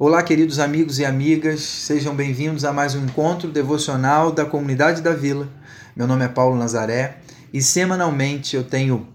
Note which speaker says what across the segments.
Speaker 1: Olá, queridos amigos e amigas, sejam bem-vindos a mais um encontro devocional da comunidade da Vila. Meu nome é Paulo Nazaré e semanalmente eu tenho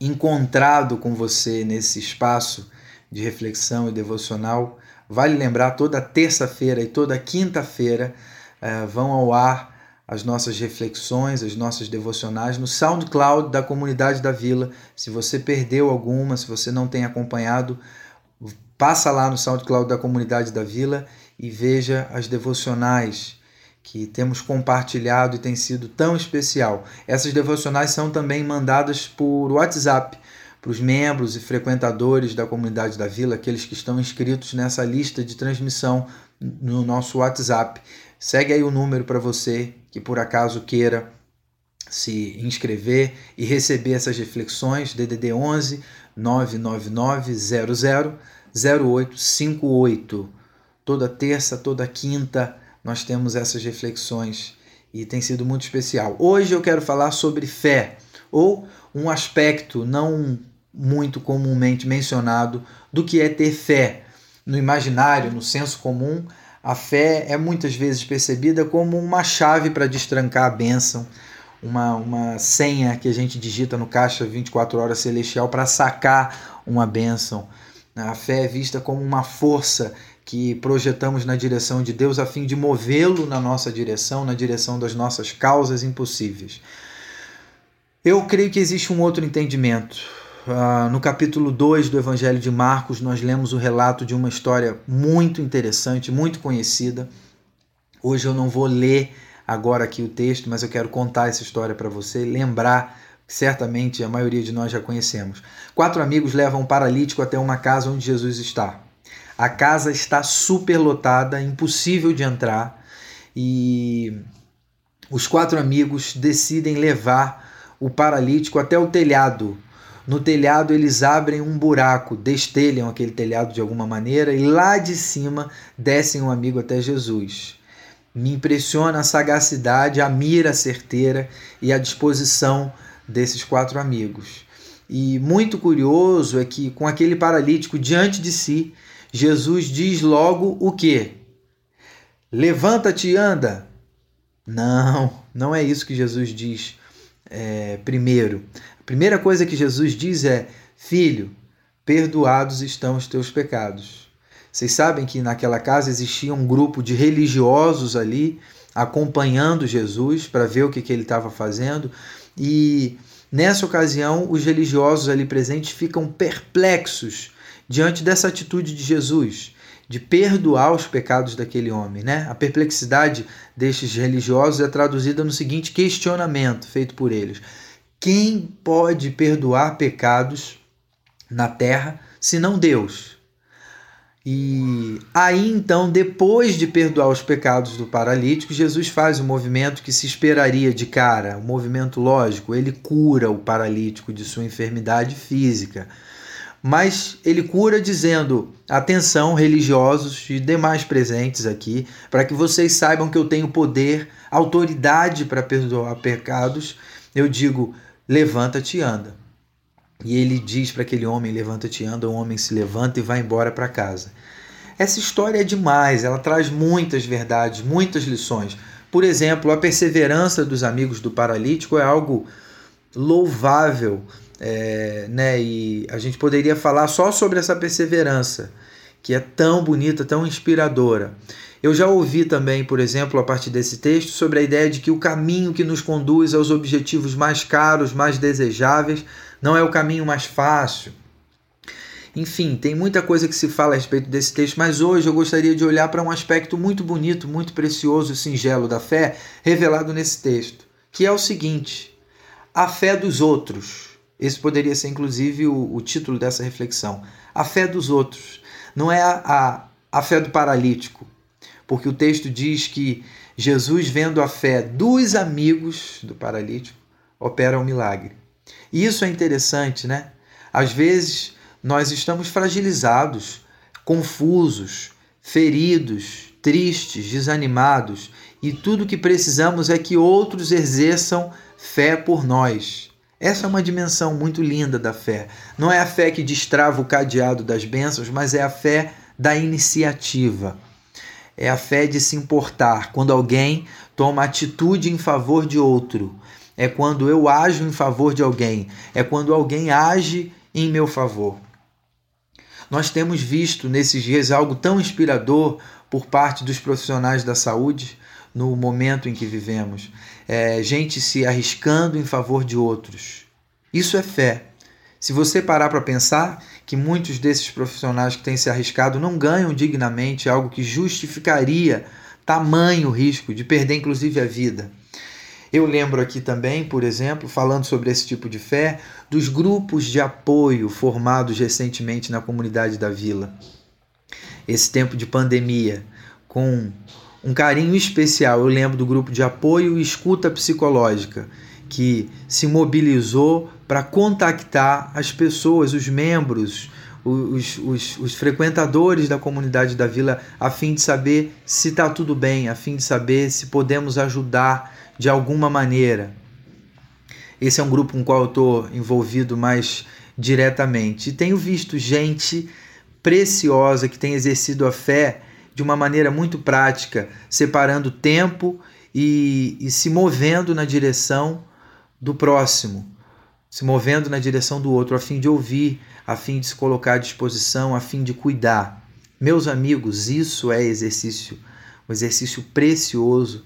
Speaker 1: encontrado com você nesse espaço de reflexão e devocional. Vale lembrar, toda terça-feira e toda quinta-feira eh, vão ao ar as nossas reflexões, as nossas devocionais no SoundCloud da comunidade da Vila. Se você perdeu alguma, se você não tem acompanhado, Passa lá no SoundCloud da comunidade da Vila e veja as devocionais que temos compartilhado e tem sido tão especial. Essas devocionais são também mandadas por WhatsApp para os membros e frequentadores da comunidade da Vila, aqueles que estão inscritos nessa lista de transmissão no nosso WhatsApp. Segue aí o número para você que por acaso queira se inscrever e receber essas reflexões, DDD 11 999 00 0858. Toda terça, toda quinta, nós temos essas reflexões e tem sido muito especial. Hoje eu quero falar sobre fé, ou um aspecto não muito comumente mencionado do que é ter fé. No imaginário, no senso comum, a fé é muitas vezes percebida como uma chave para destrancar a bênção, uma, uma senha que a gente digita no caixa 24 horas celestial para sacar uma bênção. A fé é vista como uma força que projetamos na direção de Deus a fim de movê-lo na nossa direção, na direção das nossas causas impossíveis. Eu creio que existe um outro entendimento. Uh, no capítulo 2 do Evangelho de Marcos, nós lemos o relato de uma história muito interessante, muito conhecida. Hoje eu não vou ler agora aqui o texto, mas eu quero contar essa história para você, lembrar certamente a maioria de nós já conhecemos. Quatro amigos levam um paralítico até uma casa onde Jesus está. A casa está superlotada, impossível de entrar, e os quatro amigos decidem levar o paralítico até o telhado. No telhado eles abrem um buraco, destelham aquele telhado de alguma maneira e lá de cima descem um amigo até Jesus. Me impressiona a sagacidade, a mira certeira e a disposição desses quatro amigos. E muito curioso é que com aquele paralítico diante de si, Jesus diz logo o que? Levanta-te e anda. Não, não é isso que Jesus diz é, primeiro. A primeira coisa que Jesus diz é: Filho, perdoados estão os teus pecados. Vocês sabem que naquela casa existia um grupo de religiosos ali acompanhando Jesus para ver o que, que ele estava fazendo. E nessa ocasião, os religiosos ali presentes ficam perplexos diante dessa atitude de Jesus, de perdoar os pecados daquele homem. Né? A perplexidade destes religiosos é traduzida no seguinte questionamento feito por eles: Quem pode perdoar pecados na terra senão Deus? E aí então, depois de perdoar os pecados do paralítico, Jesus faz o um movimento que se esperaria de cara, um movimento lógico. Ele cura o paralítico de sua enfermidade física. Mas ele cura dizendo: atenção, religiosos e demais presentes aqui, para que vocês saibam que eu tenho poder, autoridade para perdoar pecados. Eu digo: levanta-te e anda. E ele diz para aquele homem: Levanta-te, anda. O homem se levanta e vai embora para casa. Essa história é demais, ela traz muitas verdades, muitas lições. Por exemplo, a perseverança dos amigos do paralítico é algo louvável, é, né? E a gente poderia falar só sobre essa perseverança, que é tão bonita, tão inspiradora. Eu já ouvi também, por exemplo, a partir desse texto, sobre a ideia de que o caminho que nos conduz aos objetivos mais caros, mais desejáveis, não é o caminho mais fácil. Enfim, tem muita coisa que se fala a respeito desse texto, mas hoje eu gostaria de olhar para um aspecto muito bonito, muito precioso e singelo da fé revelado nesse texto, que é o seguinte: a fé dos outros. Esse poderia ser, inclusive, o, o título dessa reflexão. A fé dos outros. Não é a, a, a fé do paralítico, porque o texto diz que Jesus, vendo a fé dos amigos do paralítico, opera um milagre. E isso é interessante, né? Às vezes nós estamos fragilizados, confusos, feridos, tristes, desanimados, e tudo que precisamos é que outros exerçam fé por nós. Essa é uma dimensão muito linda da fé. Não é a fé que destrava o cadeado das bênçãos, mas é a fé da iniciativa. É a fé de se importar quando alguém toma atitude em favor de outro. É quando eu ajo em favor de alguém. É quando alguém age em meu favor. Nós temos visto nesses dias algo tão inspirador por parte dos profissionais da saúde no momento em que vivemos. É, gente se arriscando em favor de outros. Isso é fé. Se você parar para pensar que muitos desses profissionais que têm se arriscado não ganham dignamente algo que justificaria tamanho risco de perder inclusive a vida. Eu lembro aqui também, por exemplo, falando sobre esse tipo de fé, dos grupos de apoio formados recentemente na comunidade da vila. Esse tempo de pandemia, com um carinho especial, eu lembro do grupo de apoio e escuta psicológica, que se mobilizou para contactar as pessoas, os membros, os, os, os, frequentadores da comunidade da vila, a fim de saber se está tudo bem, a fim de saber se podemos ajudar de alguma maneira. Esse é um grupo com o qual eu estou envolvido mais diretamente. E tenho visto gente preciosa que tem exercido a fé de uma maneira muito prática, separando tempo e, e se movendo na direção do próximo, se movendo na direção do outro, a fim de ouvir, a fim de se colocar à disposição, a fim de cuidar. Meus amigos, isso é exercício, um exercício precioso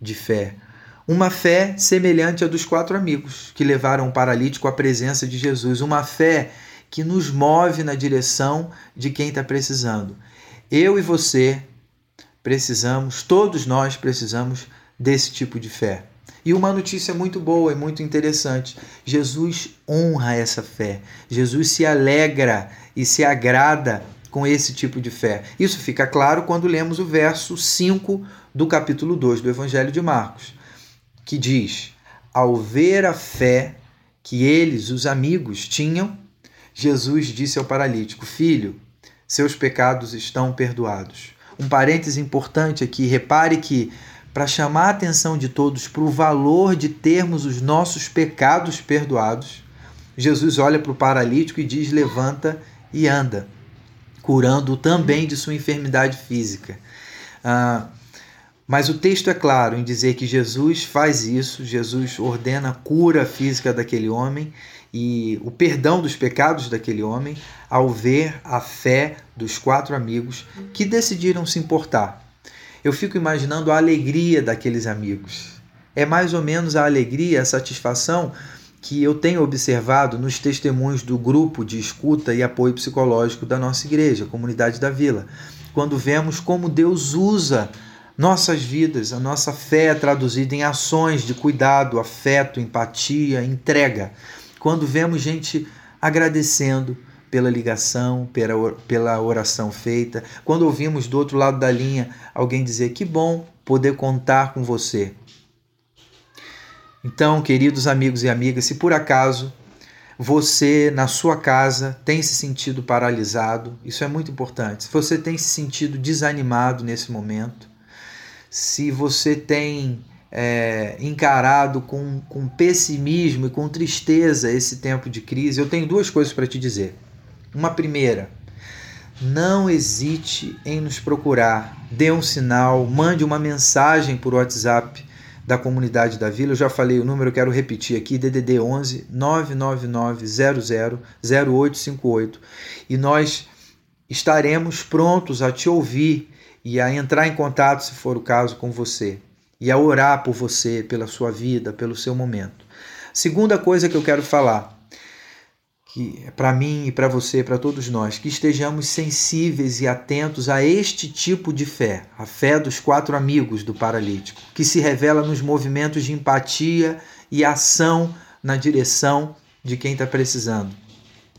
Speaker 1: de fé. Uma fé semelhante à dos quatro amigos que levaram o paralítico à presença de Jesus. Uma fé que nos move na direção de quem está precisando. Eu e você precisamos, todos nós precisamos desse tipo de fé. E uma notícia muito boa e muito interessante: Jesus honra essa fé. Jesus se alegra e se agrada com esse tipo de fé. Isso fica claro quando lemos o verso 5 do capítulo 2 do Evangelho de Marcos que diz: Ao ver a fé que eles, os amigos, tinham, Jesus disse ao paralítico: Filho, seus pecados estão perdoados. Um parêntese importante aqui: repare que, para chamar a atenção de todos para o valor de termos os nossos pecados perdoados, Jesus olha para o paralítico e diz: Levanta e anda, curando-o também de sua enfermidade física. Ah, mas o texto é claro em dizer que Jesus faz isso, Jesus ordena a cura física daquele homem e o perdão dos pecados daquele homem ao ver a fé dos quatro amigos que decidiram se importar. Eu fico imaginando a alegria daqueles amigos. É mais ou menos a alegria, a satisfação que eu tenho observado nos testemunhos do grupo de escuta e apoio psicológico da nossa igreja, Comunidade da Vila, quando vemos como Deus usa nossas vidas, a nossa fé é traduzida em ações de cuidado, afeto, empatia, entrega. Quando vemos gente agradecendo pela ligação, pela oração feita, quando ouvimos do outro lado da linha alguém dizer que bom poder contar com você. Então, queridos amigos e amigas, se por acaso você na sua casa tem se sentido paralisado, isso é muito importante. Se você tem se sentido desanimado nesse momento, se você tem é, encarado com, com pessimismo e com tristeza esse tempo de crise, eu tenho duas coisas para te dizer. Uma primeira, não hesite em nos procurar, dê um sinal, mande uma mensagem por WhatsApp da comunidade da vila. Eu já falei o número, quero repetir aqui: DDD 11 999 00 0858. E nós estaremos prontos a te ouvir e a entrar em contato, se for o caso, com você e a orar por você, pela sua vida, pelo seu momento. Segunda coisa que eu quero falar, que para mim e para você, para todos nós, que estejamos sensíveis e atentos a este tipo de fé, a fé dos quatro amigos do paralítico, que se revela nos movimentos de empatia e ação na direção de quem está precisando,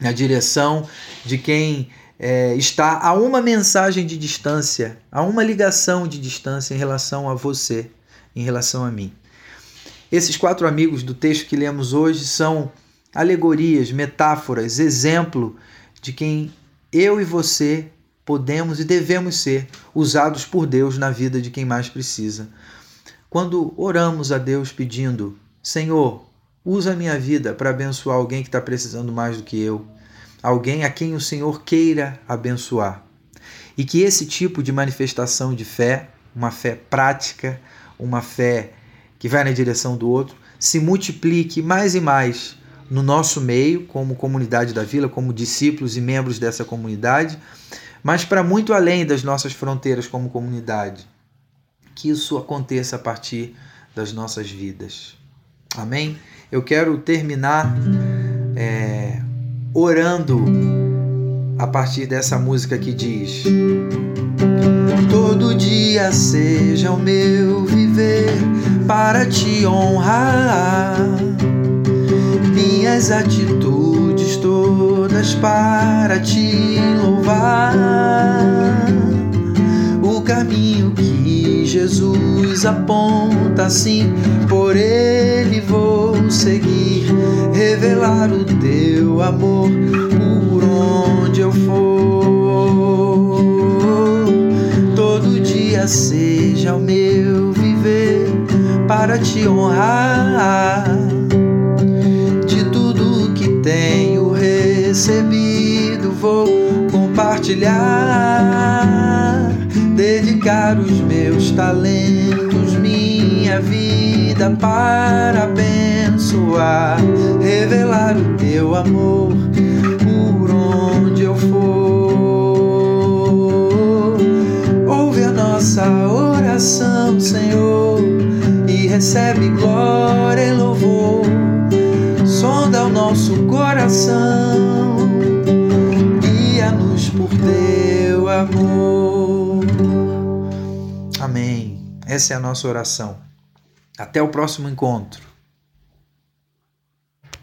Speaker 1: na direção de quem é, está a uma mensagem de distância, a uma ligação de distância em relação a você, em relação a mim. Esses quatro amigos do texto que lemos hoje são alegorias, metáforas, exemplo de quem eu e você podemos e devemos ser usados por Deus na vida de quem mais precisa. Quando oramos a Deus pedindo, Senhor, usa a minha vida para abençoar alguém que está precisando mais do que eu alguém a quem o Senhor queira abençoar. e que esse tipo de manifestação de fé, uma fé prática, uma fé que vai na direção do outro, se multiplique mais e mais no nosso meio, como comunidade da vila, como discípulos e membros dessa comunidade, mas para muito além das nossas fronteiras como comunidade. Que isso aconteça a partir das nossas vidas. Amém? Eu quero terminar é, orando a partir dessa música que diz: Todo dia seja o meu viver para te honrar, minhas atitudes todas para te louvar, o caminho que Jesus aponta, assim por ele vou seguir, revelar o teu amor por onde eu for. Todo dia seja o meu viver para te honrar. Compartilhar, dedicar os meus talentos, minha vida para abençoar, revelar o teu amor por onde eu for. Ouve a nossa oração, Senhor, e recebe glória Essa é a nossa oração. Até o próximo encontro.